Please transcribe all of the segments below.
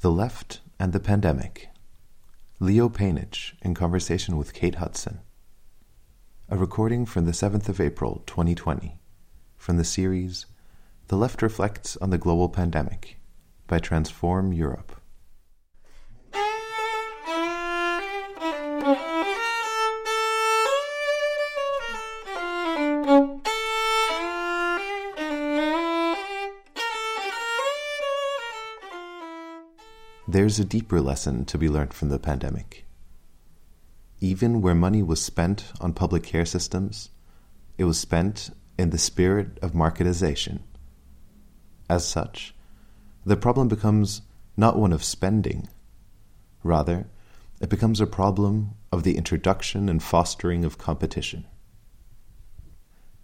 The Left and the Pandemic. Leo Panitch in conversation with Kate Hudson. A recording from the 7th of April 2020 from the series The Left Reflects on the Global Pandemic by Transform Europe. There's a deeper lesson to be learned from the pandemic. Even where money was spent on public care systems, it was spent in the spirit of marketization. As such, the problem becomes not one of spending. Rather, it becomes a problem of the introduction and fostering of competition.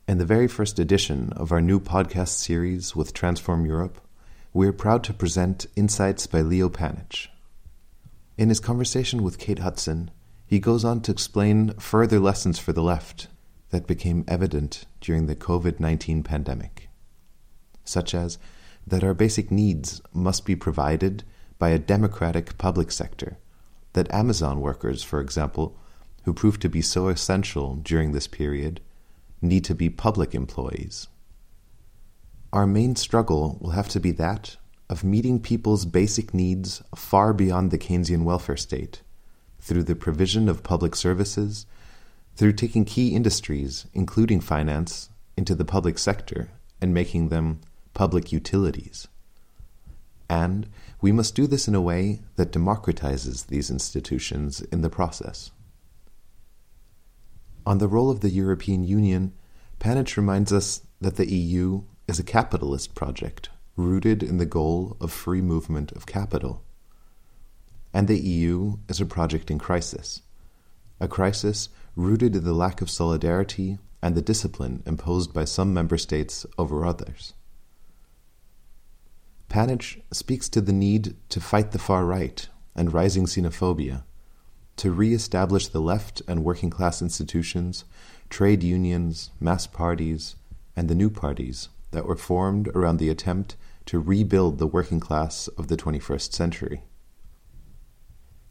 In the very first edition of our new podcast series with Transform Europe, we are proud to present Insights by Leo Panitch. In his conversation with Kate Hudson, he goes on to explain further lessons for the left that became evident during the COVID 19 pandemic, such as that our basic needs must be provided by a democratic public sector, that Amazon workers, for example, who proved to be so essential during this period, need to be public employees our main struggle will have to be that of meeting people's basic needs far beyond the Keynesian welfare state, through the provision of public services, through taking key industries, including finance, into the public sector and making them public utilities. And we must do this in a way that democratizes these institutions in the process. On the role of the European Union, Panitch reminds us that the EU is a capitalist project rooted in the goal of free movement of capital. And the EU is a project in crisis, a crisis rooted in the lack of solidarity and the discipline imposed by some member states over others. Panitch speaks to the need to fight the far right and rising xenophobia, to re establish the left and working class institutions, trade unions, mass parties, and the new parties that were formed around the attempt to rebuild the working class of the 21st century.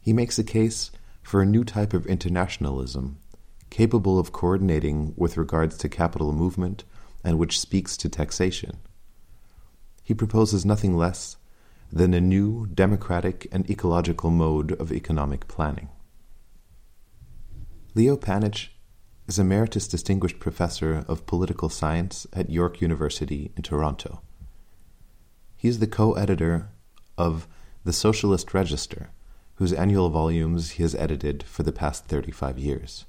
He makes a case for a new type of internationalism capable of coordinating with regards to capital movement and which speaks to taxation. He proposes nothing less than a new democratic and ecological mode of economic planning. Leo Panitch is Emeritus Distinguished Professor of Political Science at York University in Toronto. He is the co editor of The Socialist Register, whose annual volumes he has edited for the past 35 years.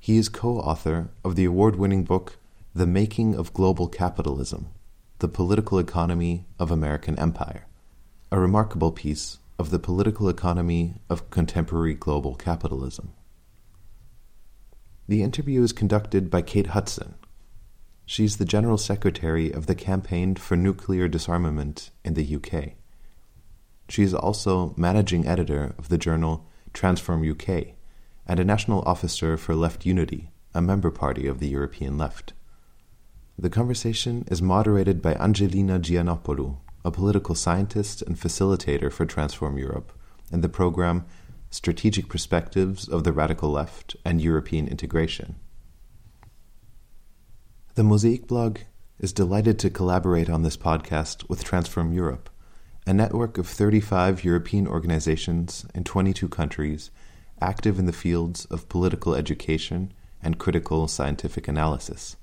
He is co author of the award winning book The Making of Global Capitalism The Political Economy of American Empire, a remarkable piece of the political economy of contemporary global capitalism. The interview is conducted by Kate Hudson. She's the General Secretary of the Campaign for Nuclear Disarmament in the UK. She is also managing editor of the journal Transform UK and a national officer for Left Unity, a member party of the European left. The conversation is moderated by Angelina Giannopoulou, a political scientist and facilitator for Transform Europe, and the program Strategic Perspectives of the Radical Left and European Integration. The Mosaic blog is delighted to collaborate on this podcast with Transform Europe, a network of 35 European organizations in 22 countries active in the fields of political education and critical scientific analysis.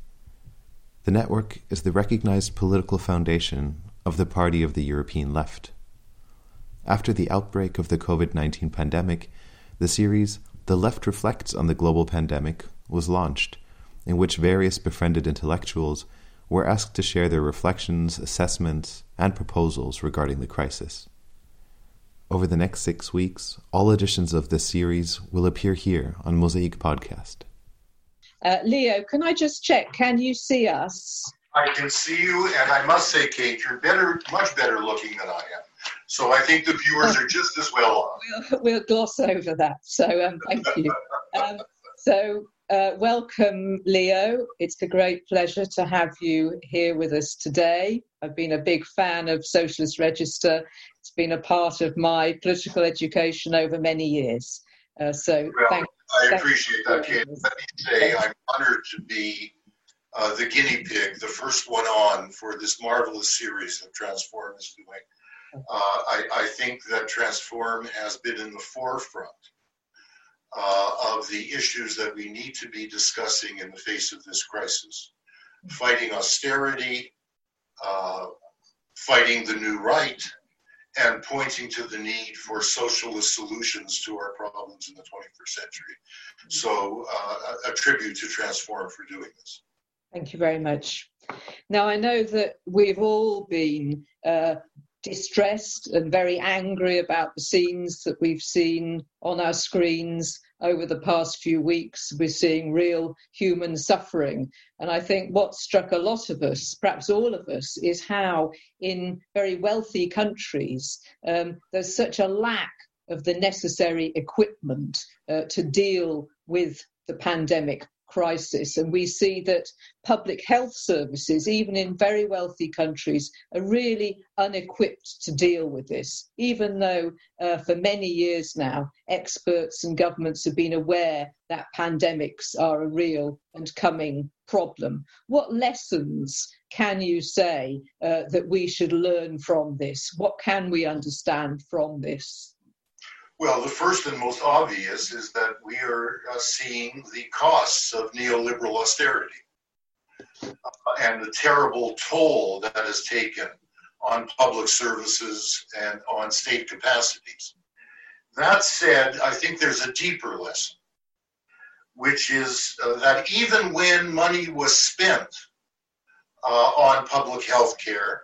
The network is the recognized political foundation of the Party of the European Left. After the outbreak of the COVID 19 pandemic, the series The Left Reflects on the Global Pandemic was launched, in which various befriended intellectuals were asked to share their reflections, assessments, and proposals regarding the crisis. Over the next six weeks, all editions of this series will appear here on Mosaic Podcast. Uh, Leo, can I just check? Can you see us? I can see you, and I must say, Kate, you're better, much better looking than I am. So I think the viewers are just as well off. We'll, we'll gloss over that. So um, thank you. Um, so uh, welcome, Leo. It's a great pleasure to have you here with us today. I've been a big fan of Socialist Register. It's been a part of my political education over many years. Uh, so well, thank, I appreciate that, Kate. Let me say I'm honored to be uh, the guinea pig, the first one on for this marvelous series that Transform is doing. Uh, I, I, think that Transform has been in the forefront uh, of the issues that we need to be discussing in the face of this crisis. Fighting austerity, uh, fighting the new right, and pointing to the need for socialist solutions to our problems in the 21st century. So, uh, a tribute to Transform for doing this. Thank you very much. Now, I know that we've all been uh, distressed and very angry about the scenes that we've seen on our screens over the past few weeks. We're seeing real human suffering. And I think what struck a lot of us, perhaps all of us, is how in very wealthy countries um, there's such a lack of the necessary equipment uh, to deal with the pandemic crisis. And we see that public health services, even in very wealthy countries, are really unequipped to deal with this, even though uh, for many years now, experts and governments have been aware that pandemics are a real and coming problem. What lessons can you say uh, that we should learn from this? What can we understand from this? Well, the first and most obvious is that we are uh, seeing the costs of neoliberal austerity uh, and the terrible toll that has taken on public services and on state capacities. That said, I think there's a deeper lesson, which is uh, that even when money was spent uh, on public health care,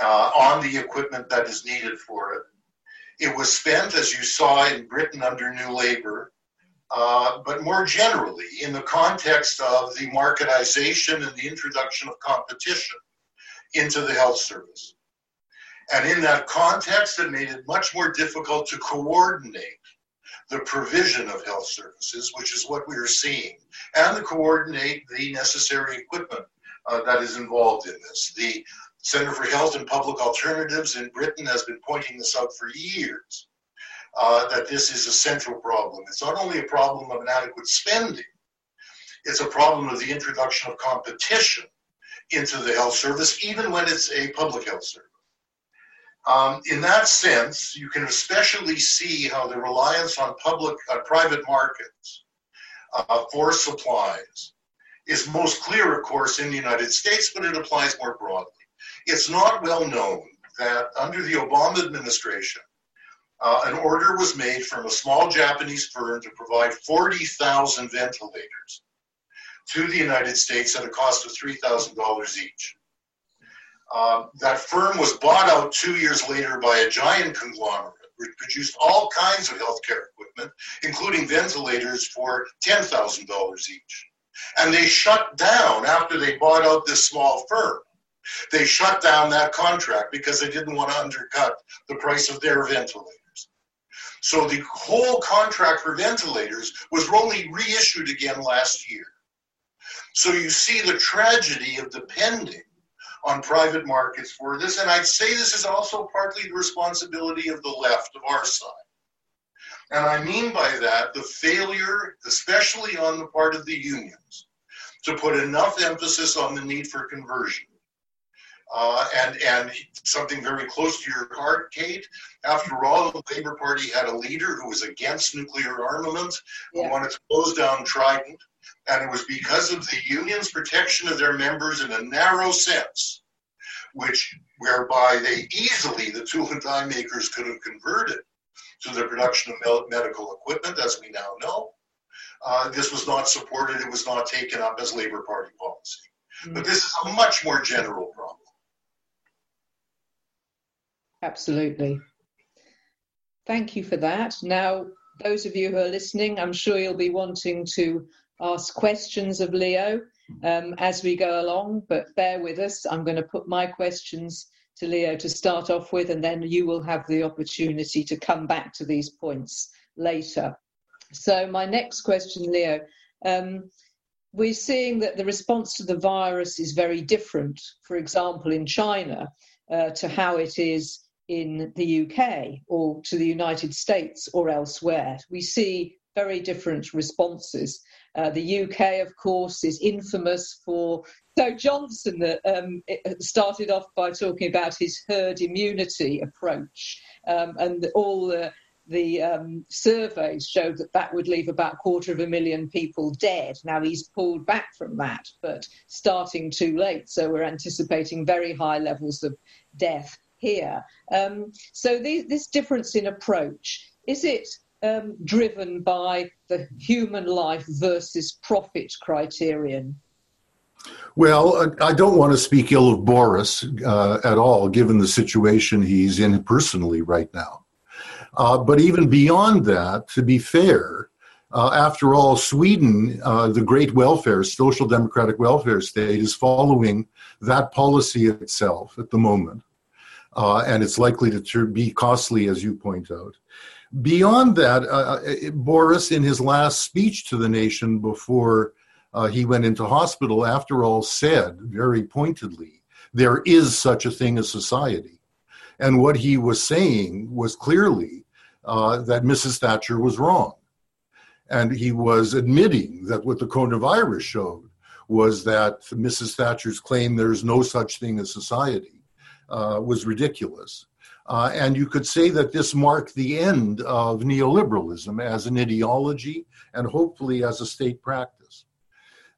uh, on the equipment that is needed for it, it was spent, as you saw in Britain under New Labour, uh, but more generally in the context of the marketization and the introduction of competition into the health service. And in that context, it made it much more difficult to coordinate the provision of health services, which is what we are seeing, and to coordinate the necessary equipment uh, that is involved in this. The Center for Health and Public Alternatives in Britain has been pointing this out for years. Uh, that this is a central problem. It's not only a problem of inadequate spending, it's a problem of the introduction of competition into the health service, even when it's a public health service. Um, in that sense, you can especially see how the reliance on public, uh, private markets uh, for supplies is most clear, of course, in the United States, but it applies more broadly. It's not well known that under the Obama administration, uh, an order was made from a small Japanese firm to provide 40,000 ventilators to the United States at a cost of $3,000 each. Uh, that firm was bought out two years later by a giant conglomerate which produced all kinds of healthcare equipment, including ventilators for $10,000 each. And they shut down after they bought out this small firm. They shut down that contract because they didn't want to undercut the price of their ventilators. So the whole contract for ventilators was only reissued again last year. So you see the tragedy of depending on private markets for this. And I'd say this is also partly the responsibility of the left, of our side. And I mean by that the failure, especially on the part of the unions, to put enough emphasis on the need for conversion uh, and and something very close to your heart, Kate. After all, the Labour Party had a leader who was against nuclear armament, yeah. who wanted to close down Trident, and it was because of the union's protection of their members in a narrow sense, which whereby they easily the tool and die makers could have converted to the production of medical equipment, as we now know. Uh, this was not supported; it was not taken up as Labour Party policy. Mm-hmm. But this is a much more general problem. Absolutely. Thank you for that. Now, those of you who are listening, I'm sure you'll be wanting to ask questions of Leo um, as we go along, but bear with us. I'm going to put my questions to Leo to start off with, and then you will have the opportunity to come back to these points later. So, my next question, Leo. Um, we're seeing that the response to the virus is very different, for example, in China, uh, to how it is in the UK or to the United States or elsewhere. We see very different responses. Uh, the UK, of course, is infamous for. So Johnson um, started off by talking about his herd immunity approach um, and all the the um, surveys showed that that would leave about a quarter of a million people dead. Now he's pulled back from that, but starting too late. So we're anticipating very high levels of death here. Um, so this difference in approach is it um, driven by the human life versus profit criterion? Well, I don't want to speak ill of Boris uh, at all, given the situation he's in personally right now. Uh, but even beyond that, to be fair, uh, after all, Sweden, uh, the great welfare, social democratic welfare state, is following that policy itself at the moment. Uh, and it's likely to be costly, as you point out. Beyond that, uh, uh, Boris, in his last speech to the nation before he went into hospital, after all, said very pointedly, there is such a thing as society. And what he was saying was clearly uh, that Mrs. Thatcher was wrong. And he was admitting that what the coronavirus showed was that Mrs. Thatcher's claim there is no such thing as society uh, was ridiculous. Uh, and you could say that this marked the end of neoliberalism as an ideology and hopefully as a state practice.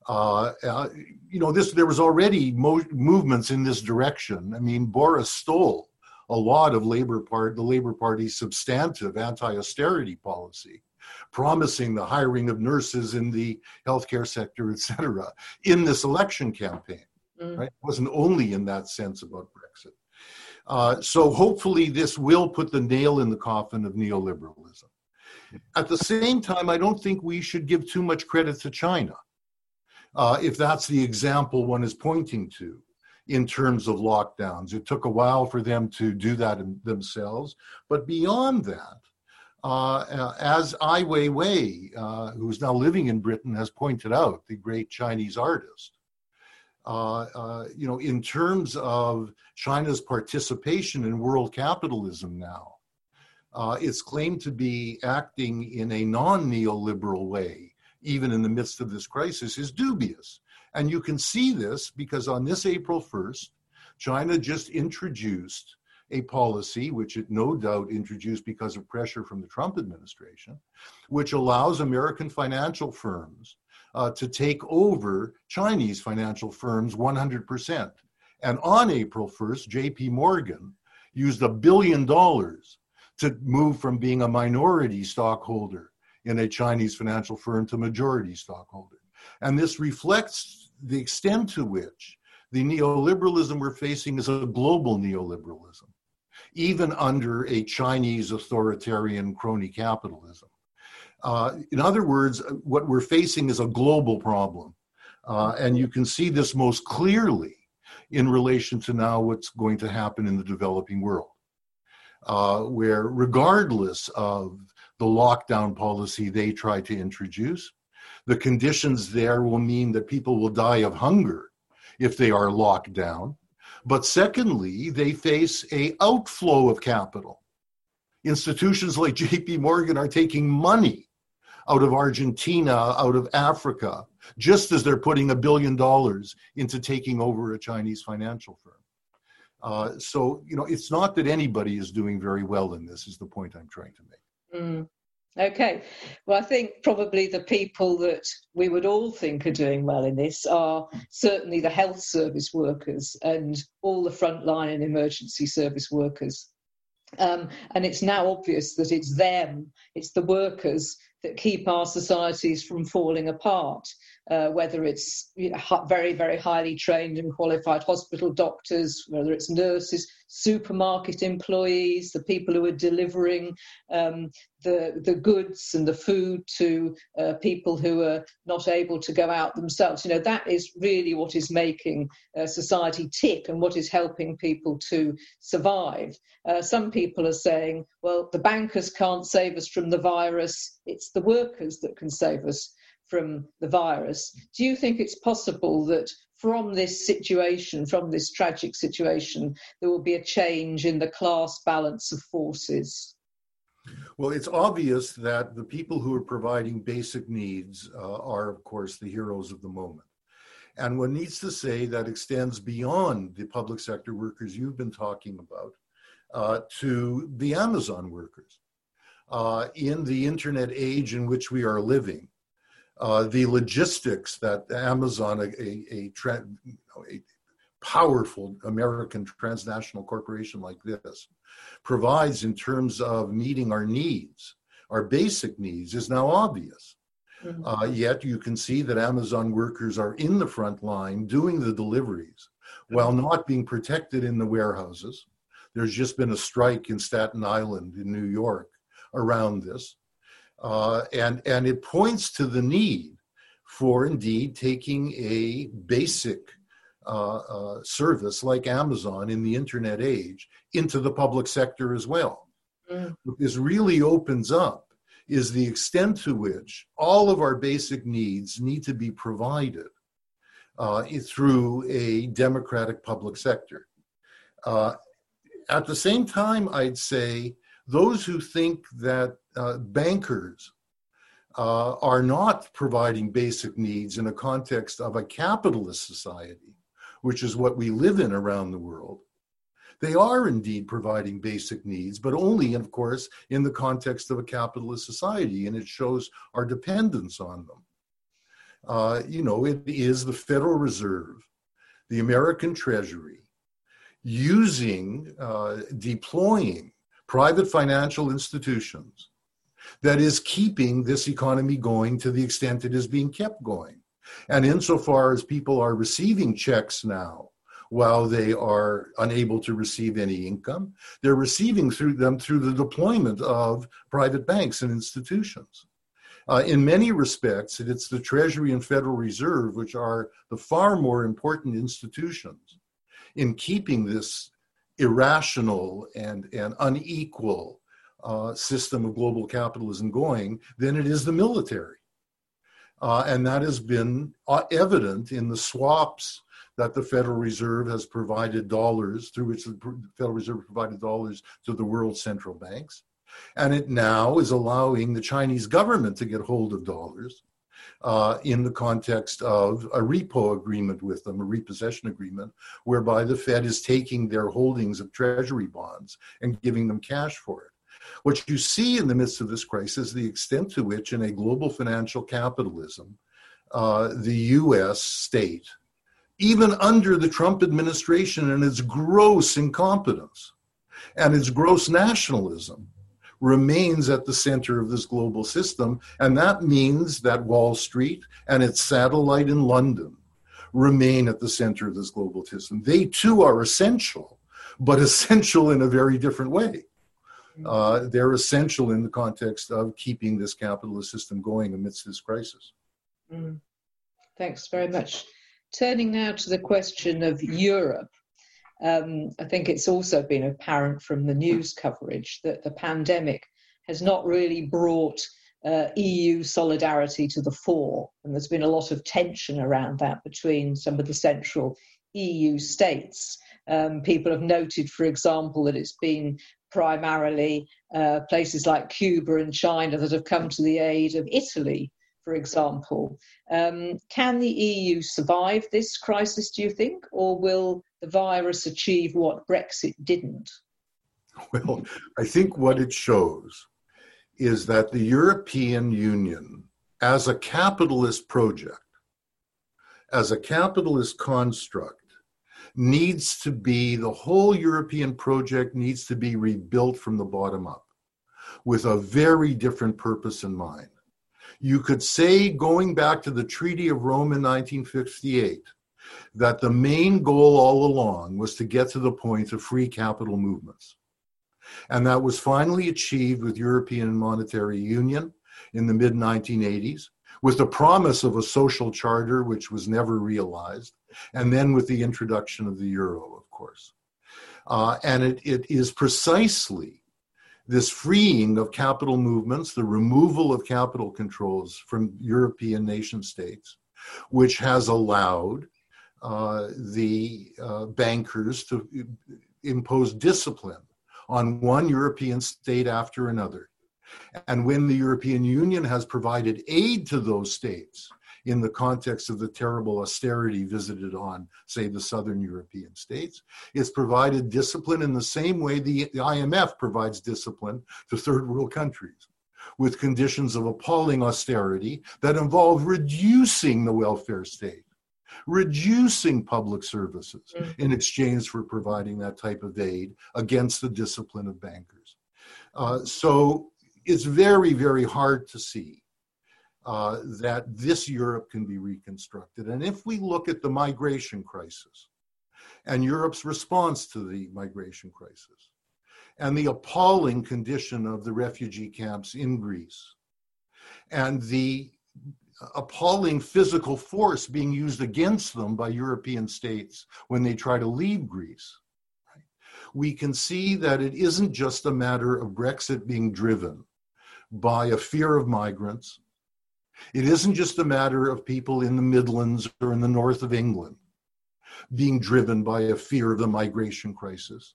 Uh, uh, you know, this there was already mo- movements in this direction. I mean, Boris stole a lot of Labor Part, the Labor Party's substantive anti-austerity policy, promising the hiring of nurses in the healthcare sector, et cetera, in this election campaign. Mm. Right? It wasn't only in that sense about. Uh, so hopefully this will put the nail in the coffin of neoliberalism. At the same time, I don't think we should give too much credit to China, uh, if that's the example one is pointing to in terms of lockdowns. It took a while for them to do that themselves. But beyond that, uh, as Ai Weiwei, uh, who's now living in Britain, has pointed out, the great Chinese artist, you know, in terms of China's participation in world capitalism now, uh, it's claimed to be acting in a non neoliberal way, even in the midst of this crisis, is dubious. And you can see this because on this April 1st, China just introduced a policy, which it no doubt introduced because of pressure from the Trump administration, which allows American financial firms uh, to take over Chinese financial firms 100%. And on April 1st, JP Morgan used a billion dollars to move from being a minority stockholder in a Chinese financial firm to majority stockholder. And this reflects the extent to which the neoliberalism we're facing is a global neoliberalism, even under a Chinese authoritarian crony capitalism. Uh, in other words, what we're facing is a global problem. Uh, and you can see this most clearly in relation to now what's going to happen in the developing world, uh, where regardless of the lockdown policy they try to introduce, the conditions there will mean that people will die of hunger if they are locked down. But secondly, they face a outflow of capital. Institutions like JP Morgan are taking money out of Argentina, out of Africa, just as they're putting a billion dollars into taking over a Chinese financial firm. Uh, so, you know, it's not that anybody is doing very well in this, is the point I'm trying to make. Mm. Okay. Well, I think probably the people that we would all think are doing well in this are certainly the health service workers and all the frontline and emergency service workers. Um, and it's now obvious that it's them, it's the workers that keep our societies from falling apart uh, whether it's you know, very, very highly trained and qualified hospital doctors, whether it's nurses, supermarket employees, the people who are delivering um, the, the goods and the food to uh, people who are not able to go out themselves. You know, that is really what is making uh, society tick and what is helping people to survive. Uh, some people are saying, well, the bankers can't save us from the virus, it's the workers that can save us from the virus. Do you think it's possible that from this situation, from this tragic situation, there will be a change in the class balance of forces? Well, it's obvious that the people who are providing basic needs uh, are, of course, the heroes of the moment. And one needs to say that extends beyond the public sector workers you've been talking about uh, to the Amazon workers. Uh, in the internet age in which we are living, uh, the logistics that Amazon, a, a, a, tra- a, powerful American transnational corporation like this, provides in terms of meeting our needs, our basic needs, is now obvious. Mm-hmm. Uh, yet you can see that Amazon workers are in the front line doing the deliveries while mm-hmm. not being protected in the warehouses. There's just been a strike in Staten Island in New York around this. Uh, and, and it points to the need for indeed taking a basic uh, uh, service like Amazon in the internet age into the public sector as well. Mm. What this really opens up is the extent to which all of our basic needs need to be provided uh, through a democratic public sector. Uh, at the same time, I'd say those who think that uh, bankers uh, are not providing basic needs in a context of a capitalist society, which is what we live in around the world, they are indeed providing basic needs, but only, of course, in the context of a capitalist society, and it shows our dependence on them. Uh, you know, it is the Federal Reserve, the American Treasury, using, uh, deploying private financial institutions that is keeping this economy going to the extent it is being kept going. And insofar as people are receiving checks now, while they are unable to receive any income, they're receiving through them through the deployment of private banks and institutions. Uh, in many respects, it's the Treasury and Federal Reserve, which are the far more important institutions in keeping this irrational and, and unequal uh, system of global capitalism going than it is the military. Uh, and that has been uh, evident in the swaps that the Federal Reserve has provided dollars, through which the Federal Reserve provided dollars to the world central banks. And it now is allowing the Chinese government to get hold of dollars uh, in the context of a repo agreement with them, a repossession agreement, whereby the Fed is taking their holdings of treasury bonds and giving them cash for it. What you see in the midst of this crisis is the extent to which, in a global financial capitalism, uh, the US state, even under the Trump administration and its gross incompetence and its gross nationalism, remains at the center of this global system. And that means that Wall Street and its satellite in London remain at the center of this global system. They too are essential, but essential in a very different way. Uh, they're essential in the context of keeping this capitalist system going amidst this crisis. Mm. Thanks very much. Turning now to the question of Europe, um, I think it's also been apparent from the news coverage that the pandemic has not really brought uh, EU solidarity to the fore, and there's been a lot of tension around that between some of the central EU states. Um, people have noted, for example, that it's been primarily uh, places like Cuba and China that have come to the aid of Italy, for example. Um, can the EU survive this crisis, do you think, or will the virus achieve what Brexit didn't? Well, I think what it shows is that the European Union, as a capitalist project, as a capitalist construct, needs to be the whole European project needs to be rebuilt from the bottom up with a very different purpose in mind. You could say, going back to the Treaty of Rome in 1958, that the main goal all along was to get to the point of free capital movements. And that was finally achieved with European Monetary Union in the mid 1980s, with the promise of a social charter, which was never realized, and then with the introduction of the euro, of course. Uh, and it, it is precisely This freeing of capital movements, the removal of capital controls from European nation states, which has allowed uh, the uh, bankers to impose discipline on one European state after another. And when the European Union has provided aid to those states in the context of the terrible austerity visited on, say, the southern European states, it's provided discipline in the same way the, the IMF provides discipline to third world countries with conditions of appalling austerity that involve reducing the welfare state reducing public services mm-hmm. in exchange for providing that type of aid against the discipline of bankers. Uh, so it's very, very hard to see uh, that this Europe can be reconstructed. And if we look at the migration crisis and Europe's response to the migration crisis and the appalling condition of the refugee camps in Greece and the appalling physical force being used against them by European states when they try to leave Greece. We can see that it isn't just a matter of Brexit being driven by a fear of migrants. It isn't just a matter of people in the Midlands or in the north of England being driven by a fear of the migration crisis.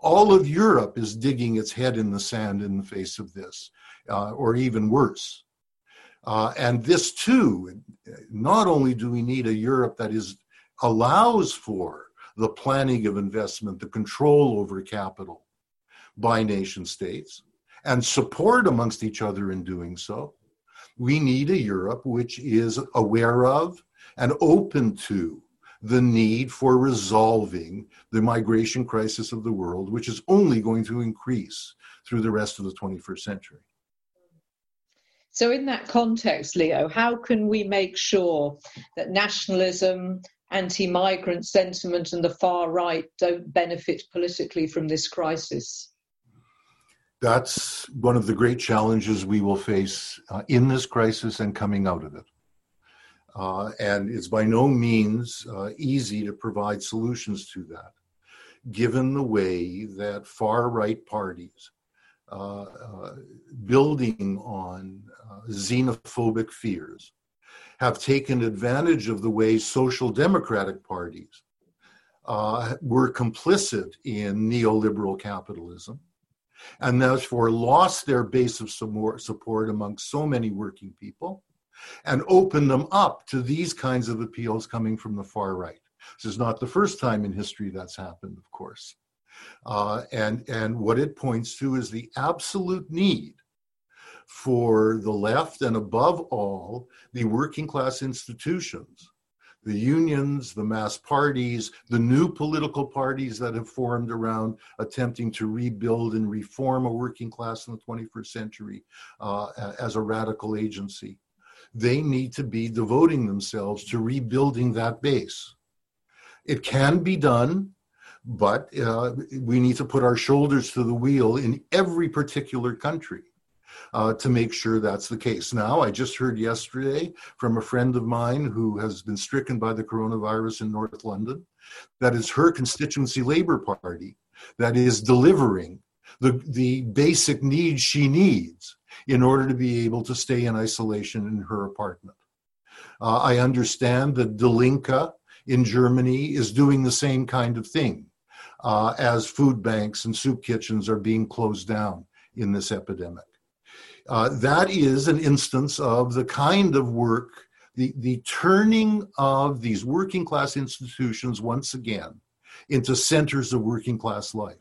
All of Europe is digging its head in the sand in the face of this, uh, or even worse. Uh, and this too, not only do we need a Europe that is allows for the planning of investment, the control over capital by nation states, and support amongst each other in doing so. We need a Europe which is aware of and open to the need for resolving the migration crisis of the world, which is only going to increase through the rest of the 21st century. So, in that context, Leo, how can we make sure that nationalism, anti migrant sentiment, and the far right don't benefit politically from this crisis? That's one of the great challenges we will face uh, in this crisis and coming out of it. Uh, and it's by no means uh, easy to provide solutions to that, given the way that far right parties uh, uh, building on uh, xenophobic fears have taken advantage of the way social democratic parties were complicit in neoliberal capitalism and therefore lost their base of support among so many working people and opened them up to these kinds of appeals coming from the far right. This is not the first time in history that's happened, of course. Uh, and, and what it points to is the absolute need for the left and above all the working class institutions the unions, the mass parties, the new political parties that have formed around attempting to rebuild and reform a working class in the 21st century uh, as a radical agency. They need to be devoting themselves to rebuilding that base. It can be done but uh, we need to put our shoulders to the wheel in every particular country uh, to make sure that's the case. Now, I just heard yesterday from a friend of mine who has been stricken by the coronavirus in North London that is her constituency Labour Party that is delivering the, the basic needs she needs in order to be able to stay in isolation in her apartment. Uh, I understand that Die Linke in Germany is doing the same kind of thing uh, as food banks and soup kitchens are being closed down in this epidemic. Uh, that is an instance of the kind of work, the, the turning of these working class institutions once again into centers of working class life.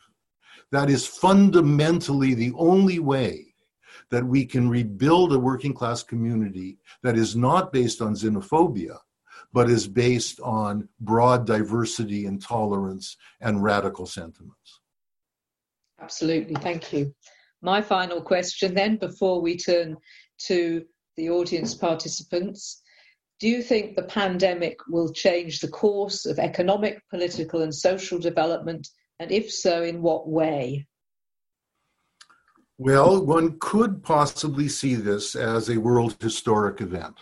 That is fundamentally the only way that we can rebuild a working class community that is not based on xenophobia, but is based on broad diversity and tolerance and radical sentiments. Absolutely, thank you. My final question, then, before we turn to the audience participants. Do you think the pandemic will change the course of economic, political, and social development? And if so, in what way? Well, one could possibly see this as a world historic event.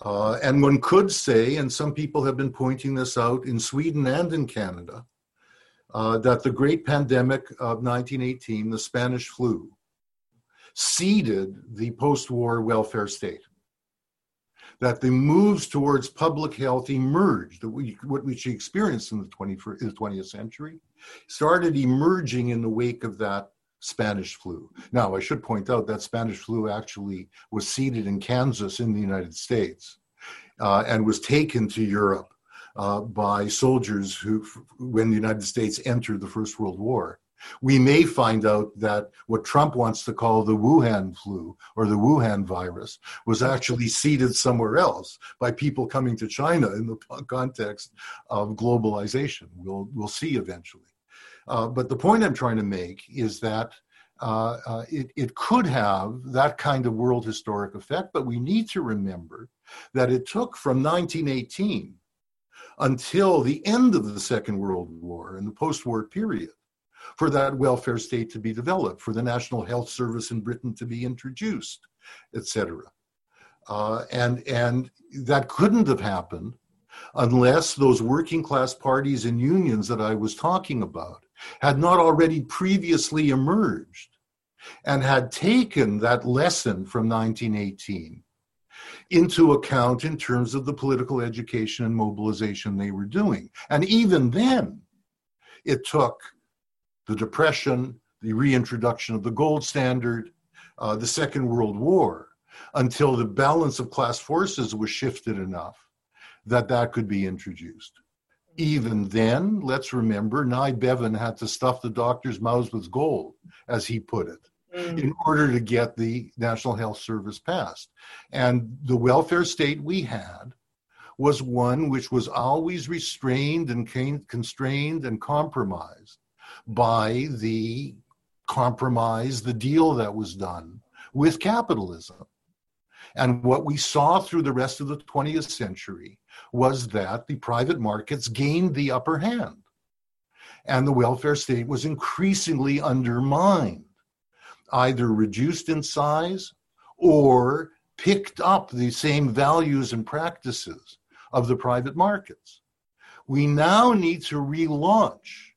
Uh, and one could say, and some people have been pointing this out in Sweden and in Canada, uh, that the great pandemic of 1918, the Spanish flu, seeded the post war welfare state. That the moves towards public health emerged, that we, what we experienced in the 21st, the 20th century started emerging in the wake of that Spanish flu. Now, I should point out that Spanish flu actually was seeded in Kansas in the United States uh, and was taken to Europe uh, by soldiers who, when the United States entered the First World War. We may find out that what Trump wants to call the Wuhan flu or the Wuhan virus was actually seeded somewhere else by people coming to China in the context of globalization. We'll, we'll see eventually. Uh, but the point I'm trying to make is that uh, uh, it, it could have that kind of world historic effect, but we need to remember that it took from 1918 until the end of the Second World War and the post war period for that welfare state to be developed, for the National Health Service in Britain to be introduced, etc. Uh, and, and that couldn't have happened unless those working class parties and unions that I was talking about had not already previously emerged and had taken that lesson from 1918 into account in terms of the political education and mobilization they were doing. And even then, it took the Depression, the reintroduction of the gold standard, uh, the Second World War, until the balance of class forces was shifted enough that that could be introduced. Even then, let's remember, Nye Bevan had to stuff the doctors' mouths with gold, as he put it, mm. in order to get the National Health Service passed. And the welfare state we had was one which was always restrained and constrained and compromised by the compromise, the deal that was done with capitalism. And what we saw through the rest of the 20th century was that the private markets gained the upper hand. And the welfare state was increasingly undermined, either reduced in size or picked up the same values and practices of the private markets. We now need to relaunch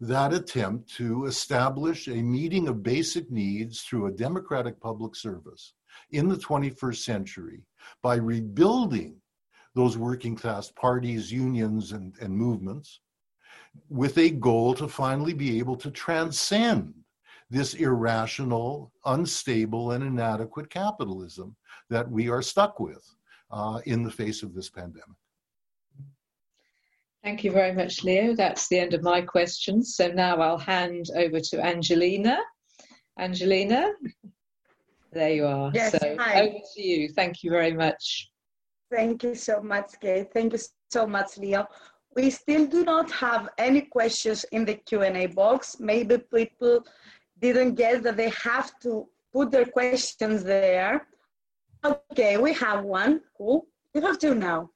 that attempt to establish a meeting of basic needs through a democratic public service in the 21st century by rebuilding those working class parties, unions, and, and movements with a goal to finally be able to transcend this irrational, unstable, and inadequate capitalism that we are stuck with uh, in the face of this pandemic. Thank you very much, Leo. That's the end of my questions. So now I'll hand over to Angelina. Angelina, there you are. Yes, so hi. over to you. Thank you very much. Thank you so much, Kate. Thank you so much, Leo. We still do not have any questions in the Q&A box. Maybe people didn't get that they have to put their questions there. Okay, we have one. Cool. We have two now.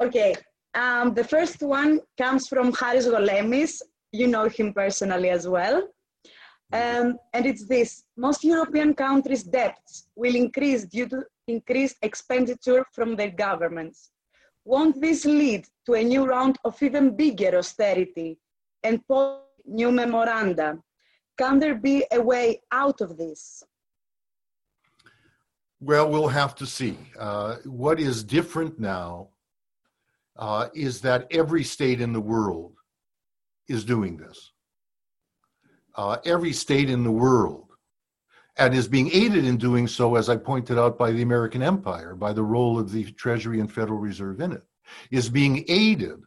Okay, um, the first one comes from Haris Golemis. You know him personally as well. Um, and it's this most European countries' debts will increase due to increased expenditure from their governments. Won't this lead to a new round of even bigger austerity and new memoranda? Can there be a way out of this? Well, we'll have to see. Uh, what is different now uh, is that every state in the world is doing this uh, every state in the world and is being aided in doing so, as I pointed out, by the American empire, by the role of the Treasury and Federal Reserve in it, is being aided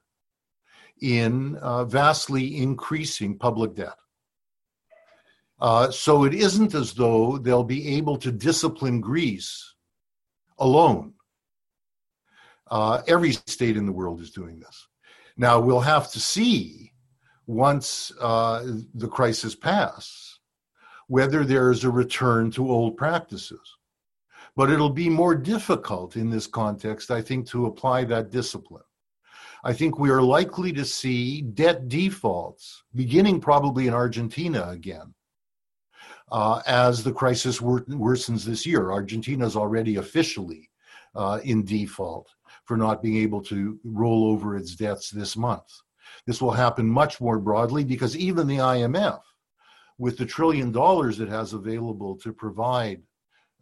in uh, vastly increasing public debt. Uh, so it isn't as though they'll be able to discipline Greece alone. Uh, every state in the world is doing this. Now we'll have to see once uh, the crisis passes, whether there is a return to old practices. But it'll be more difficult in this context, I think, to apply that discipline. I think we are likely to see debt defaults beginning probably in Argentina again. Uh, as the crisis wor- worsens this year, Argentina is already officially uh, in default for not being able to roll over its debts this month. This will happen much more broadly because even the IMF, with the trillion dollars it has available to provide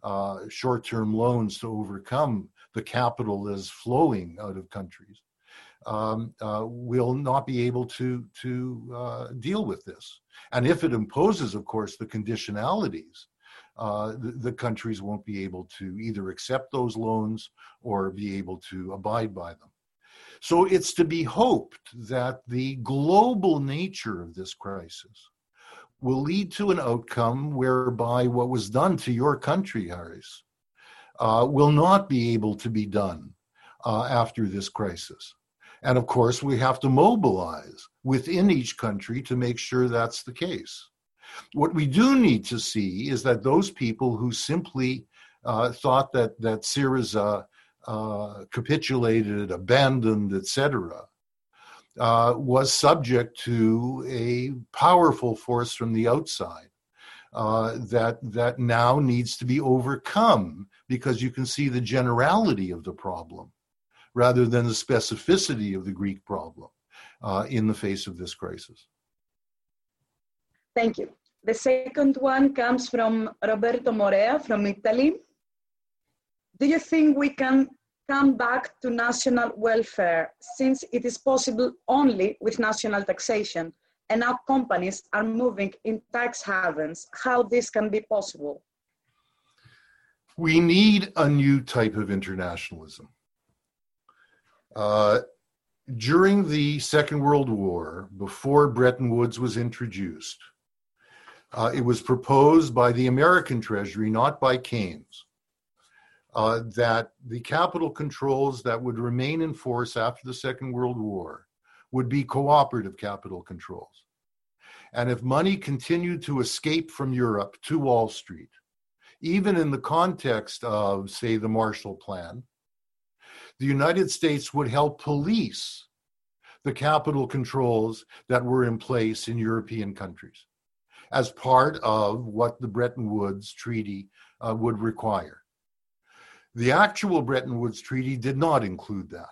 uh, short term loans to overcome the capital that is flowing out of countries, um, uh, will not be able to, to uh, deal with this. And if it imposes, of course, the conditionalities, uh, the, the, countries won't be able to either accept those loans or be able to abide by them. So it's to be hoped that the global nature of this crisis will lead to an outcome whereby what was done to your country, Haris, uh, will not be able to be done uh, after this crisis. And of course, we have to mobilize within each country to make sure that's the case. What we do need to see is that those people who simply uh, thought that that Syriza uh, capitulated, abandoned, etc., uh, was subject to a powerful force from the outside uh, that that now needs to be overcome because you can see the generality of the problem rather than the specificity of the Greek problem uh, in the face of this crisis. Thank you. The second one comes from Roberto Morea from Italy. Do you think we can come back to national welfare since it is possible only with national taxation and now companies are moving in tax havens how this can be possible we need a new type of internationalism uh, during the second world war before bretton woods was introduced uh, it was proposed by the american treasury not by keynes uh, that the capital controls that would remain in force after the Second World War would be cooperative capital controls. And if money continued to escape from Europe to Wall Street, even in the context of, say, the Marshall Plan, the United States would help police the capital controls that were in place in European countries as part of what the Bretton Woods Treaty uh, would require. The actual Bretton Woods Treaty did not include that.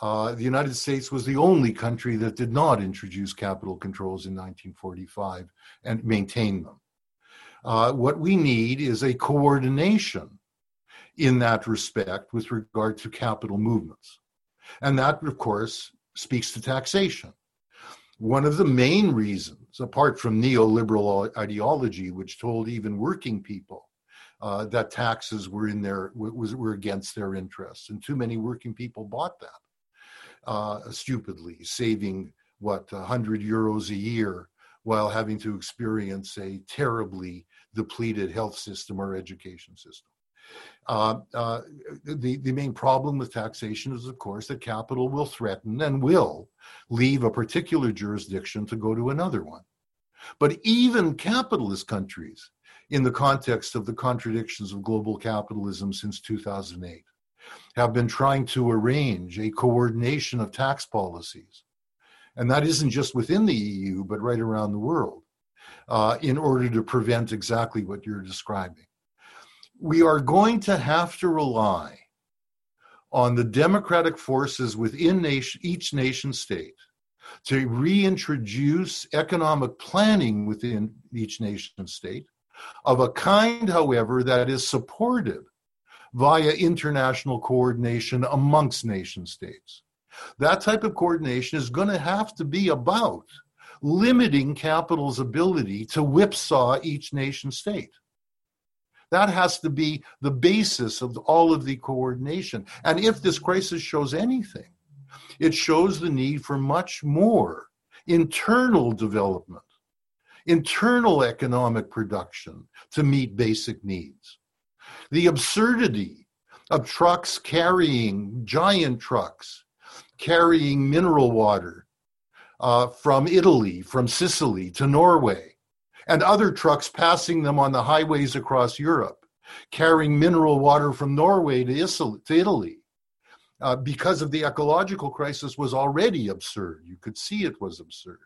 Uh, the United States was the only country that did not introduce capital controls in 1945 and maintain them. Uh, what we need is a coordination in that respect with regard to capital movements. And that, of course, speaks to taxation. One of the main reasons, apart from neoliberal ideology, which told even working people uh, that taxes were in their was were against their interests, and too many working people bought that uh, stupidly, saving what hundred euros a year while having to experience a terribly depleted health system or education system. Uh, uh, the, the main problem with taxation is, of course, that capital will threaten and will leave a particular jurisdiction to go to another one. But even capitalist countries in the context of the contradictions of global capitalism since 2008, have been trying to arrange a coordination of tax policies. And that isn't just within the EU, but right around the world, uh, in order to prevent exactly what you're describing. We are going to have to rely on the democratic forces within nation, each nation state to reintroduce economic planning within each nation state of a kind, however, that is supported via international coordination amongst nation states. That type of coordination is going to have to be about limiting capital's ability to whipsaw each nation state. That has to be the basis of all of the coordination. And if this crisis shows anything, it shows the need for much more internal development internal economic production to meet basic needs. The absurdity of trucks carrying, giant trucks, carrying mineral water uh, from Italy, from Sicily to Norway, and other trucks passing them on the highways across Europe, carrying mineral water from Norway to, Italy. Uh, because of the ecological crisis was already absurd. You could see it was absurd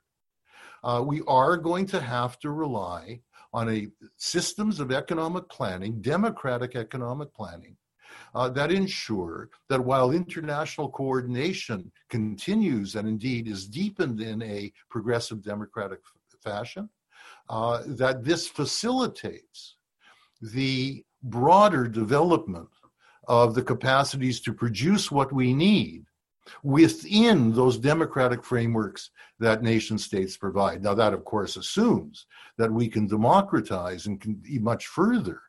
uh, we are going to have to rely on a systems of economic planning, democratic economic planning, uh, that ensure that while international coordination continues and indeed is deepened in a progressive democratic f- fashion, uh, that this facilitates the broader development of the capacities to produce what we need within those democratic frameworks that nation states provide. Now, that of course assumes that we can democratize and can much further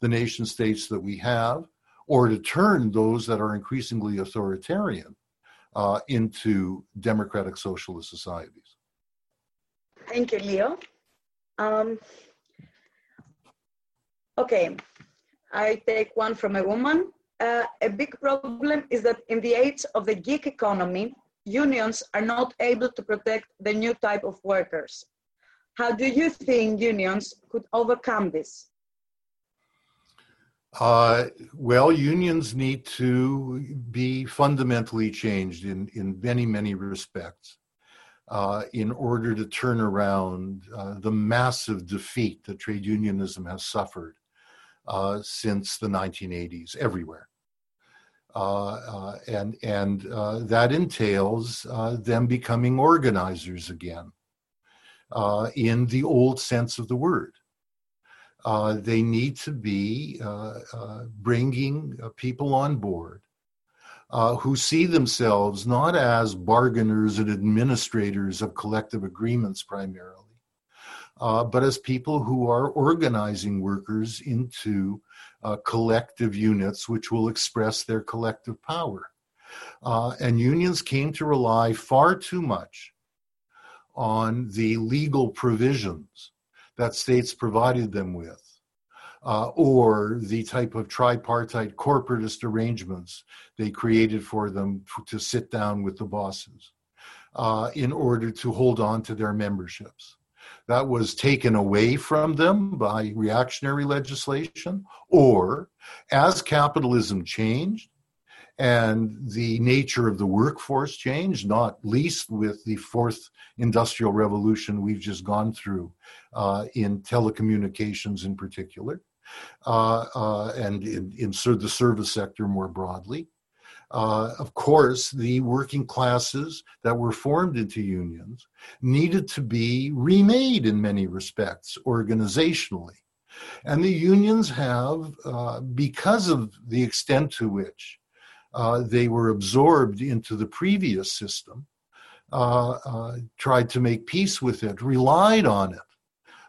the nation states that we have, or to turn those that are increasingly authoritarian uh, into democratic socialist societies. Thank you, Leo. Um, okay, I take one from a woman. Uh, a big problem is that in the age of the gig economy, unions are not able to protect the new type of workers. How do you think unions could overcome this? Uh, well, unions need to be fundamentally changed in, in many, many respects uh, in order to turn around uh, the massive defeat that trade unionism has suffered uh, since the 1980s everywhere. Uh, uh, and and that entails them becoming organizers again in the old sense of the word. They need to be bringing people on board Uh, who see themselves not as bargainers and administrators of collective agreements primarily, uh, but as people who are organizing workers into uh, collective units which will express their collective power. and unions came to rely far too much on the legal provisions that states provided them with, uh, or the type of tripartite corporatist arrangements they created for them to sit down with the bosses uh, in order to hold on to their memberships. That was taken away from them by reactionary legislation, or as capitalism changed, and the nature of the workforce changed, not least with the fourth industrial revolution we've just gone through uh, in telecommunications in particular, and in, in the service sector more broadly. Uh, of course, the working classes that were formed into unions needed to be remade in many respects organizationally. And the unions have, uh, because of the extent to which uh, they were absorbed into the previous system, uh, uh, tried to make peace with it, relied on it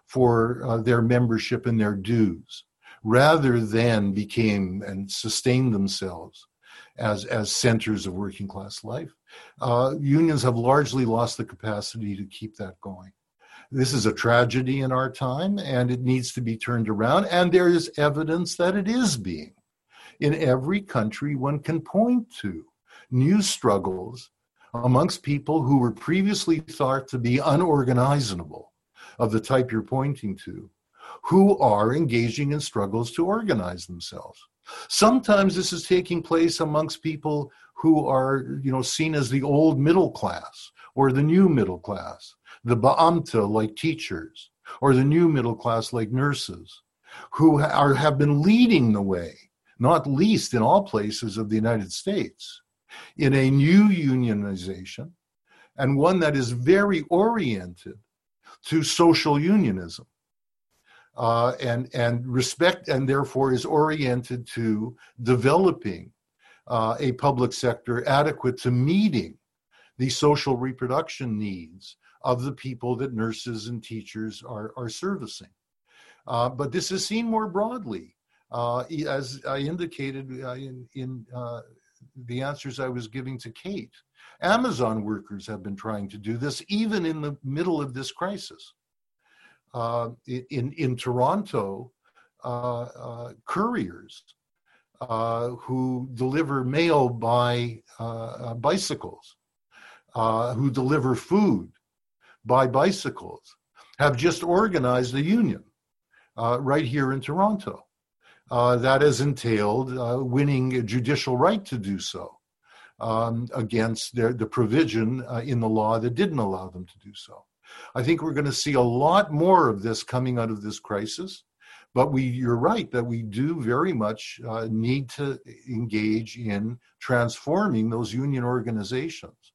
for uh, their membership and their dues, rather than became and sustained themselves as, as centers of working class life. Uh, unions have largely lost the capacity to keep that going. This is a tragedy in our time, and it needs to be turned around, and there is evidence that it is being in every country one can point to new struggles amongst people who were previously thought to be unorganizable of the type you're pointing to, who are engaging in struggles to organize themselves. Sometimes this is taking place amongst people who are, you know, seen as the old middle class or the new middle class, the ba'amta like teachers, or the new middle class like nurses, who are, have been leading the way not least in all places of the United States, in a new unionization and one that is very oriented to social unionism. Uh, and and respect and therefore is oriented to developing uh, a public sector adequate to meeting the social reproduction needs of the people that nurses and teachers are, are servicing. Uh, but this is seen more broadly uh, as I indicated uh, in, in uh, the answers I was giving to Kate, Amazon workers have been trying to do this even in the middle of this crisis. Uh, in, in Toronto, uh, uh, couriers who deliver mail by bicycles, who deliver food by bicycles, have just organized a union right here in Toronto uh, that has entailed uh, winning a judicial right to do so um, against their, the provision uh, in the law that didn't allow them to do so. I think we're going to see a lot more of this coming out of this crisis, But we, you're right that we do very much uh, need to engage in transforming those union organizations.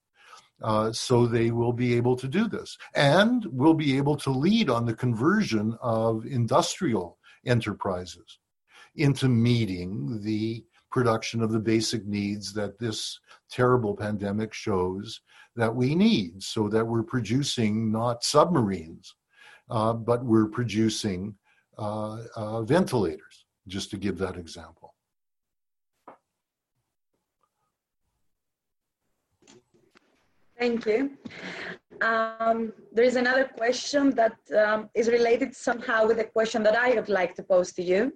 Uh, so they will be able to do this and will be able to lead on the conversion of industrial enterprises into meeting the production of the basic needs that this terrible pandemic shows that we need so that we're producing not submarines uh, but we're producing uh, uh, ventilators just to give that example Thank you. Um, there is another question that um, is related somehow with a question that I would like to pose to you.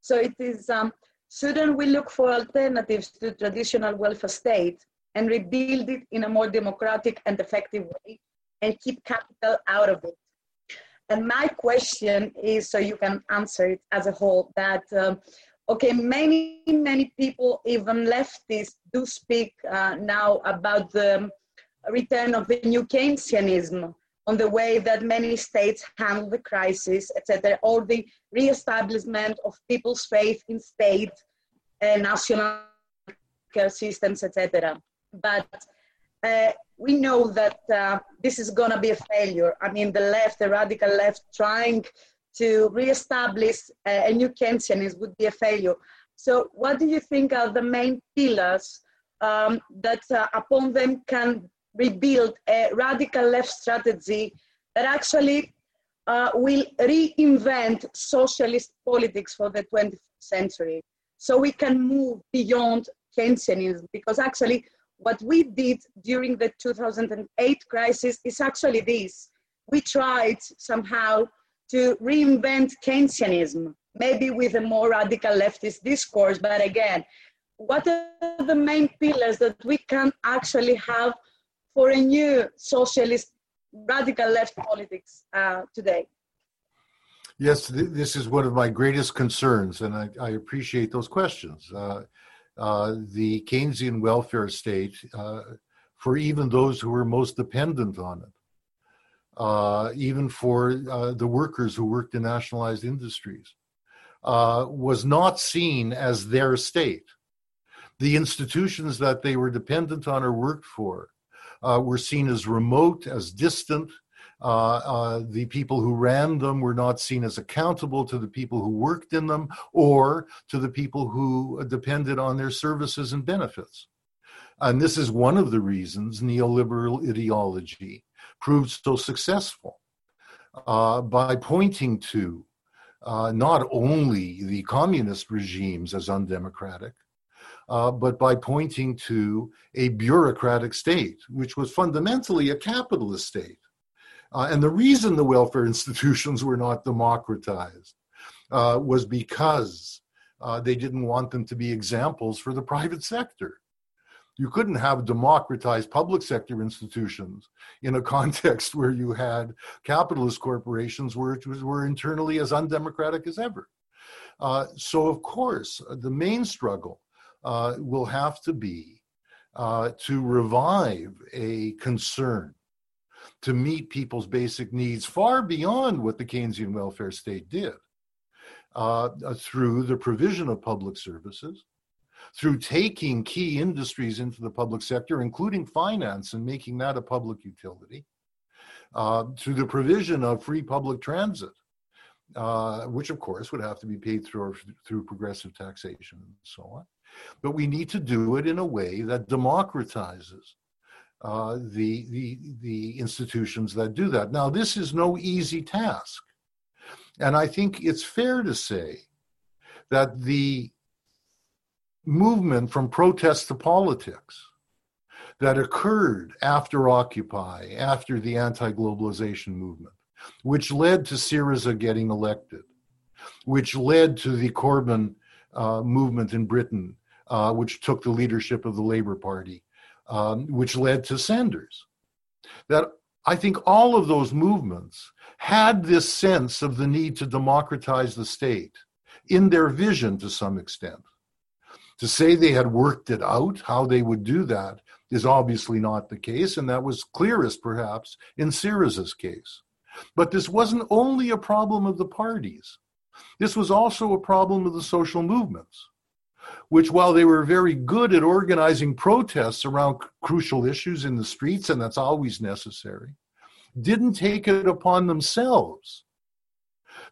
So it is, um, shouldn't we look for alternatives to traditional welfare state and rebuild it in a more democratic and effective way and keep capital out of it? And my question is, so you can answer it as a whole, that um, okay, many, many people, even leftists, do speak uh, now about the return of the new Keynesianism on the way that many states handle the crisis, etc., or the re-establishment of people's faith in state and national care systems, etc. But uh, we know that uh, this is going to be a failure. I mean, the left, the radical left, trying to re-establish a new Keynesianism would be a failure. So, what do you think are the main pillars um, that uh, upon them can rebuild a radical left strategy that actually uh, will reinvent socialist politics for the 20th century. So we can move beyond Keynesianism because actually what we did during the 2008 crisis is actually this. We tried somehow to reinvent Keynesianism, maybe with a more radical leftist discourse, but again, what are the main pillars that we can actually have for a new socialist radical left politics uh, today? Yes, th- this is one of my greatest concerns, and I, I appreciate those questions. Uh, uh, the Keynesian welfare state, uh, for even those who were most dependent on it, uh, even for uh, the workers who worked in nationalized industries, was not seen as their state. The institutions that they were dependent on or worked for uh, were seen as remote, as distant. Uh, uh, the people who ran them were not seen as accountable to the people who worked in them or to the people who depended on their services and benefits. And this is one of the reasons neoliberal ideology proved so successful uh, by pointing to uh, not only the communist regimes as undemocratic, uh, but by pointing to a bureaucratic state, which was fundamentally a capitalist state. Uh, and the reason the welfare institutions were not democratized uh, was because uh, they didn't want them to be examples for the private sector. You couldn't have democratized public sector institutions in a context where you had capitalist corporations which were internally as undemocratic as ever. Uh, so, of course, the main struggle uh, will have to be uh, to revive a concern to meet people's basic needs far beyond what the Keynesian welfare state did uh, through the provision of public services, through taking key industries into the public sector, including finance, and making that a public utility, uh, through the provision of free public transit. Uh, which of course would have to be paid through through progressive taxation and so on but we need to do it in a way that democratizes uh, the, the, the institutions that do that. Now, this is no easy task. And I think it's fair to say that the movement from protest to politics that occurred after Occupy, after the anti globalization movement, which led to Syriza getting elected, which led to the Corbyn uh, movement in Britain uh, which took the leadership of the Labour Party, um, which led to Sanders. That I think all of those movements had this sense of the need to democratize the state in their vision to some extent. To say they had worked it out, how they would do that, is obviously not the case, and that was clearest perhaps in Syriza's case. But this wasn't only a problem of the parties. This was also a problem of the social movements, which, while they were very good at organizing protests around crucial issues in the streets, and that's always necessary, didn't take it upon themselves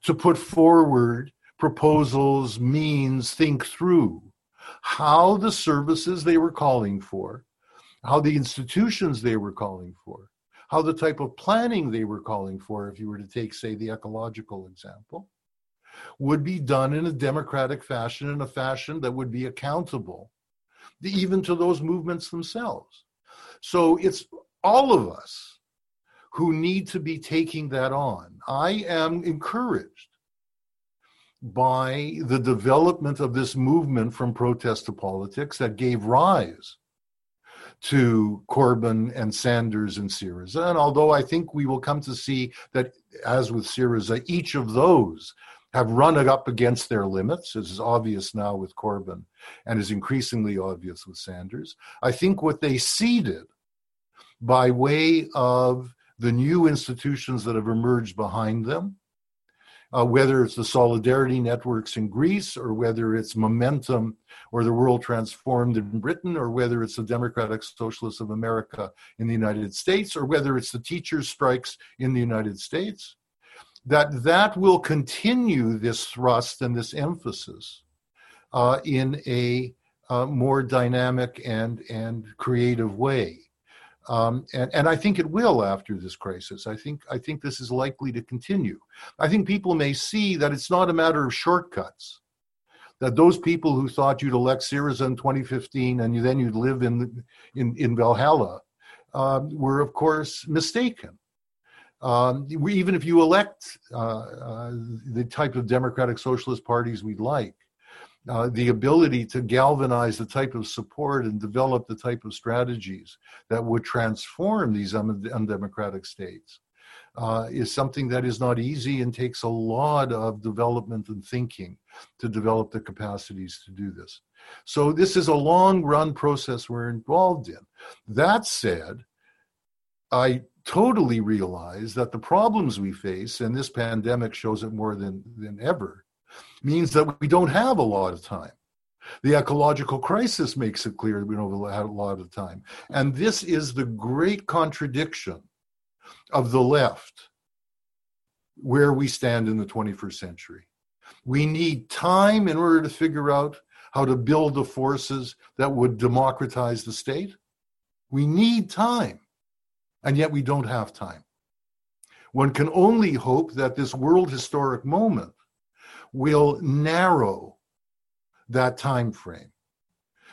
to put forward proposals, means, think through how the services they were calling for, how the institutions they were calling for, how the type of planning they were calling for, if you were to take, say, the ecological example, would be done in a democratic fashion, in a fashion that would be accountable even to those movements themselves. So it's all of us who need to be taking that on. I am encouraged by the development of this movement from protest to politics that gave rise to Corbyn and Sanders and Syriza. And although I think we will come to see that, as with Syriza, each of those have run it up against their limits, as is obvious now with Corbyn and is increasingly obvious with Sanders. I think what they seeded by way of the new institutions that have emerged behind them uh, whether it's the solidarity networks in Greece or whether it's Momentum or the World Transformed in Britain or whether it's the Democratic Socialists of America in the United States or whether it's the teachers' strikes in the United States, that that will continue this thrust and this emphasis uh, in a uh, more dynamic and, and creative way. Um, and, and I think it will after this crisis. I think I think this is likely to continue. I think people may see that it's not a matter of shortcuts. That those people who thought you'd elect Syriza in 2015 and you, then you'd live in in, in Valhalla uh, were, of course, mistaken. Um, we, even if you elect uh, uh, the type of democratic socialist parties we'd like, uh, the ability to galvanize the type of support and develop the type of strategies that would transform these undemocratic states uh, is something that is not easy and takes a lot of development and thinking to develop the capacities to do this. So, this is a long run process we're involved in. That said, I totally realize that the problems we face, and this pandemic shows it more than, than ever, means that we don't have a lot of time. The ecological crisis makes it clear that we don't have a lot of time. And this is the great contradiction of the left where we stand in the 21st century. We need time in order to figure out how to build the forces that would democratize the state. We need time, and yet we don't have time. One can only hope that this world historic moment will narrow that time frame.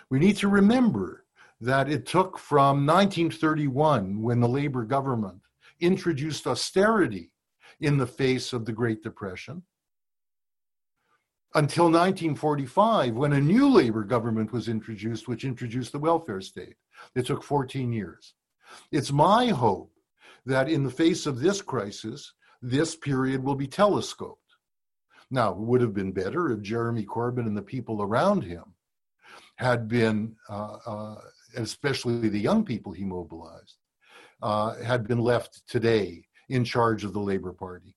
We need to remember that it took from 1931, when the Labor government introduced austerity in the face of the Great Depression, until 1945, when a new Labor government was introduced, which introduced the welfare state. It took 14 years. It's my hope that in the face of this crisis, this period will be telescoped now, it would have been better if Jeremy Corbyn and the people around him had been, uh, uh, especially the young people he mobilized, uh, had been left today in charge of the Labour Party.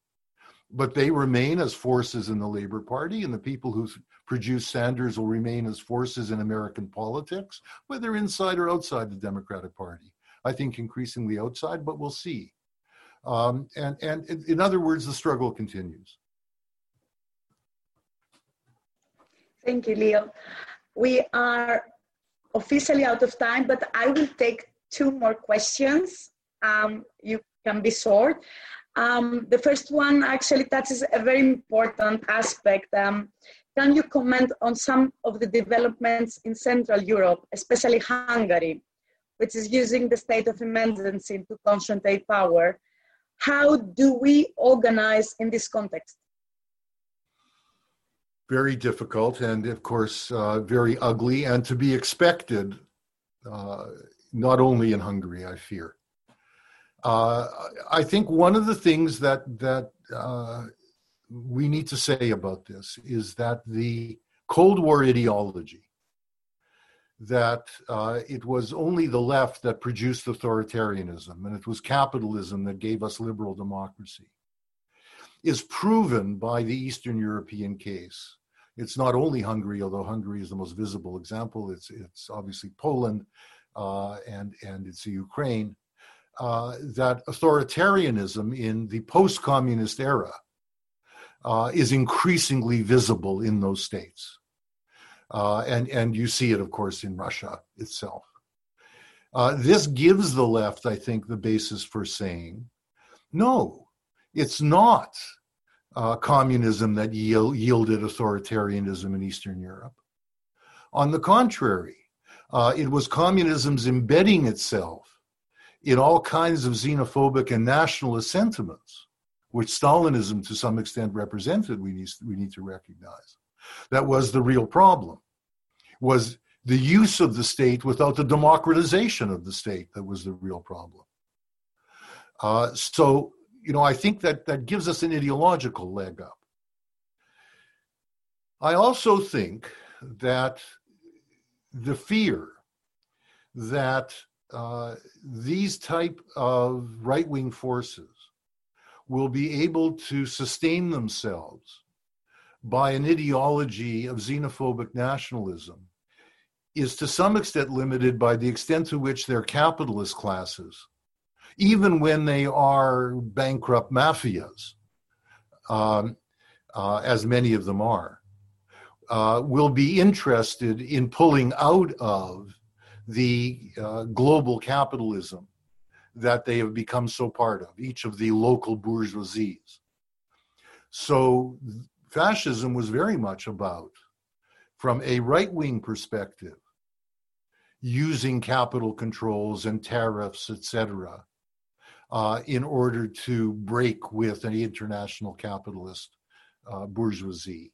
But they remain as forces in the Labour Party, and the people who produce Sanders will remain as forces in American politics, whether inside or outside the Democratic Party. I think increasingly outside, but we'll see. Um, and, and in other words, the struggle continues. Thank you, Leo. We are officially out of time, but I will take two more questions. Um, you can be short. Um, the first one actually touches a very important aspect. Um, can you comment on some of the developments in Central Europe, especially Hungary, which is using the state of emergency to concentrate power? How do we organize in this context? very difficult and, of course, uh, very ugly and to be expected, uh, not only in Hungary, I fear. Uh, I think one of the things that that uh, we need to say about this is that the Cold War ideology, that uh, it was only the left that produced authoritarianism, and it was capitalism that gave us liberal democracy is proven by the Eastern European case. It's not only Hungary, although Hungary is the most visible example. It's it's obviously Poland, uh, and and it's Ukraine. Uh, that authoritarianism in the post-communist era uh, is increasingly visible in those states, uh, and and you see it, of course, in Russia itself. Uh, this gives the left, I think, the basis for saying, no, it's not uh, communism that yield, yielded authoritarianism in Eastern Europe. On the contrary, uh, it was communism's embedding itself in all kinds of xenophobic and nationalist sentiments, which Stalinism to some extent represented, we need, we need to recognize. That was the real problem, was the use of the state without the democratization of the state that was the real problem. Uh, so, you know, I think that that gives us an ideological leg up. I also think that the fear that uh, these type of right-wing forces will be able to sustain themselves by an ideology of xenophobic nationalism is to some extent limited by the extent to which they're capitalist classes, even when they are bankrupt mafias, um, uh, as many of them are, uh, will be interested in pulling out of the uh, global capitalism that they have become so part of, each of the local bourgeoisies. So fascism was very much about, from a right wing perspective, using capital controls and tariffs, etc., uh, in order to break with any international capitalist uh, bourgeoisie.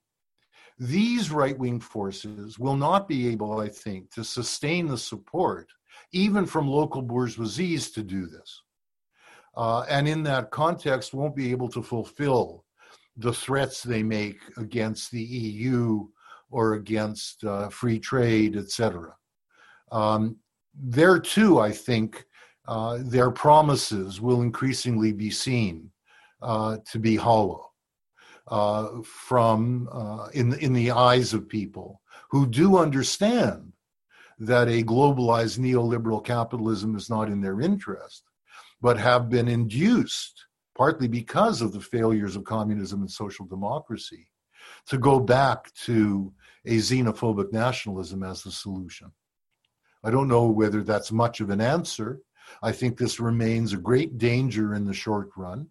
These right wing forces will not be able, I think, to sustain the support, even from local bourgeoisies, to do this. Uh, and in that context, won't be able to fulfill the threats they make against the EU or against uh, free trade, etc. Um, there too, I think uh, their promises will increasingly be seen uh, to be hollow uh, from uh, in in the eyes of people who do understand that a globalized neoliberal capitalism is not in their interest, but have been induced partly because of the failures of communism and social democracy to go back to a xenophobic nationalism as the solution. I don't know whether that's much of an answer. I think this remains a great danger in the short run.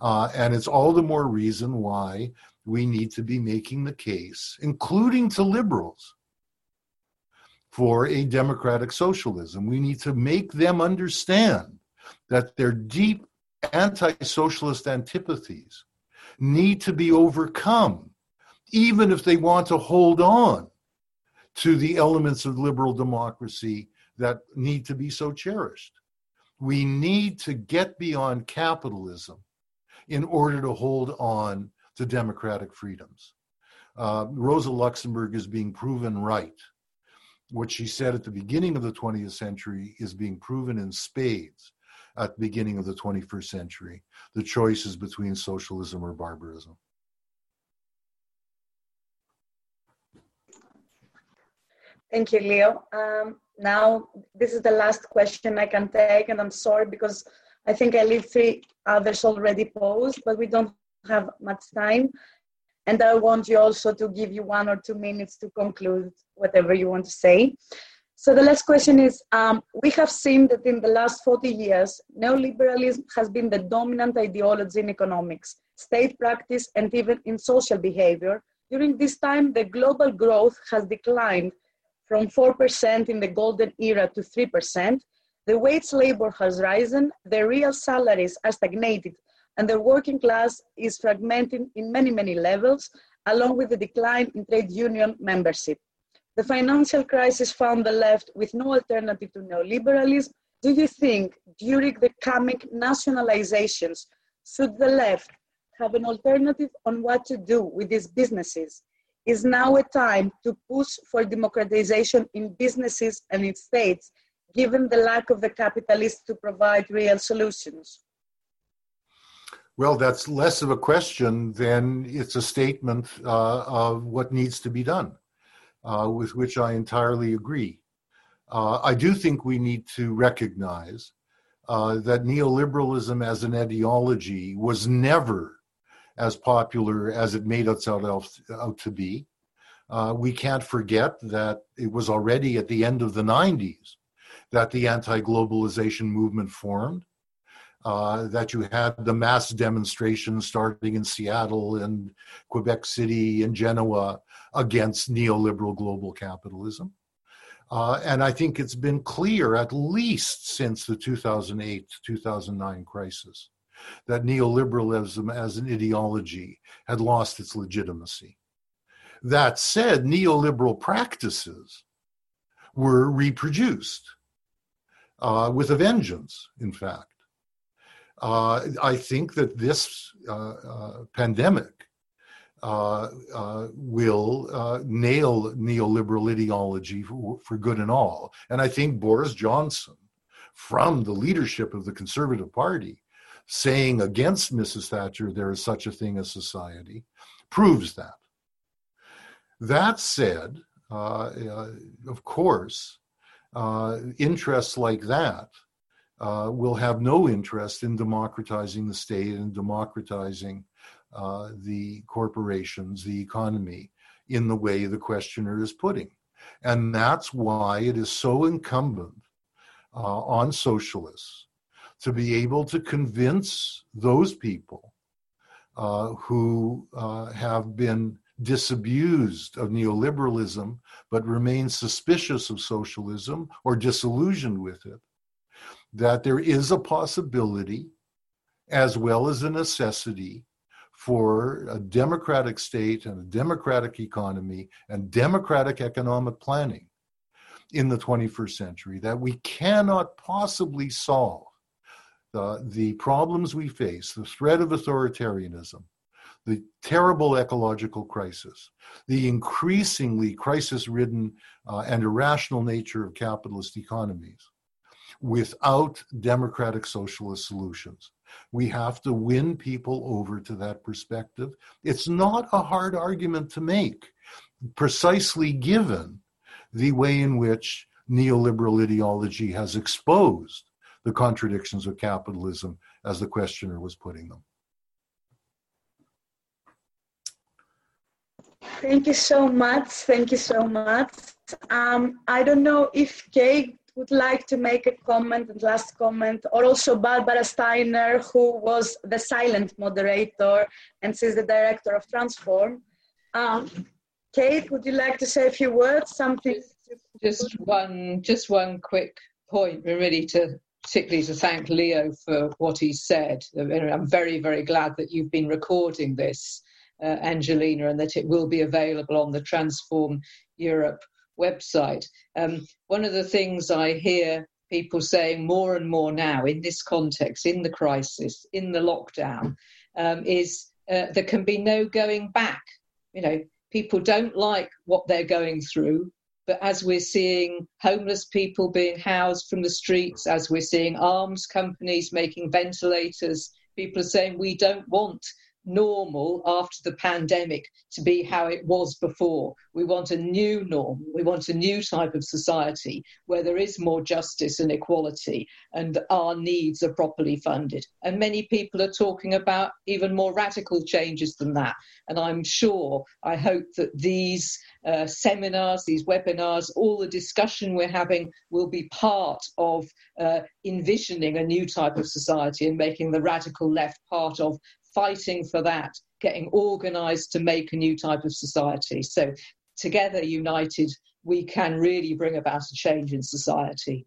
Uh, and it's all the more reason why we need to be making the case, including to liberals, for a democratic socialism. We need to make them understand that their deep anti socialist antipathies need to be overcome, even if they want to hold on to the elements of liberal democracy that need to be so cherished. We need to get beyond capitalism in order to hold on to democratic freedoms. Uh, Rosa Luxemburg is being proven right. What she said at the beginning of the 20th century is being proven in spades at the beginning of the 21st century. The choice is between socialism or barbarism. Thank you, Leo. Um, now, this is the last question I can take, and I'm sorry because I think I leave three others already posed, but we don't have much time. And I want you also to give you one or two minutes to conclude whatever you want to say. So the last question is, um, we have seen that in the last 40 years, neoliberalism has been the dominant ideology in economics, state practice, and even in social behavior. During this time, the global growth has declined from 4% in the golden era to 3%, the wage labor has risen, the real salaries are stagnated, and the working class is fragmented in many, many levels, along with the decline in trade union membership. The financial crisis found the left with no alternative to neoliberalism. Do you think during the coming nationalizations, should the left have an alternative on what to do with these businesses? Is now a time to push for democratization in businesses and in states, given the lack of the capitalists to provide real solutions? Well, that's less of a question than it's a statement uh, of what needs to be done, uh, with which I entirely agree. Uh, I do think we need to recognize uh, that neoliberalism as an ideology was never as popular as it made itself out, to be. Uh, we can't forget that it was already at the end of the 90s that the anti globalization movement formed uh, that you had the mass demonstrations starting in Seattle and Quebec City and Genoa against neoliberal global capitalism. Uh, and I think it's been clear, at least since the 2008 2009 crisis, that neoliberalism as an ideology had lost its legitimacy. That said, neoliberal practices were reproduced uh, with a vengeance, in fact. Uh, I think that this uh, uh pandemic uh, uh, will nail neoliberal ideology for, for, good and all. And I think Boris Johnson, from the leadership of the Conservative Party, saying against Mrs. Thatcher there is such a thing as society, proves that. That said, of course, interests like that uh, will have no interest in democratizing the state and democratizing uh, the corporations, the economy, in the way the questioner is putting. And that's why it is so incumbent uh, on socialists to be able to convince those people uh, who uh, have been disabused of neoliberalism but remain suspicious of socialism or disillusioned with it that there is a possibility as well as a necessity for a democratic state and a democratic economy and democratic economic planning in the 21st century that we cannot possibly solve the, problems we face, the threat of authoritarianism, the terrible ecological crisis, the increasingly crisis ridden uh, and irrational nature of capitalist economies, without democratic socialist solutions. We have to win people over to that perspective. It's not a hard argument to make, precisely given the way in which neoliberal ideology has exposed the contradictions of capitalism as the questioner was putting them. Thank you so much. Thank you so much. Um, I don't know if Kate would like to make a comment and last comment, or also Barbara Steiner, who was the silent moderator and she's the director of Transform. Um, Kate, would you like to say a few words? Something? Just one, just one quick point, really, to particularly to thank Leo for what he said. I'm very, very glad that you've been recording this, uh, Angelina, and that it will be available on the Transform Europe website. Um, one of the things I hear people saying more and more now in this context, in the crisis, in the lockdown, um, is uh, there can be no going back. You know, people don't like what they're going through. But as we're seeing homeless people being housed from the streets, as we're seeing arms companies making ventilators, people are saying we don't want normal after the pandemic to be how it was before. We want a new norm. We want a new type of society where there is more justice and equality and our needs are properly funded. And many people are talking about even more radical changes than that. And I'm sure, I hope that these uh, seminars, these webinars, all the discussion we're having will be part of uh, envisioning a new type of society and making the radical left part of fighting for that, getting organized to make a new type of society. So, together, united, we can really bring about a change in society.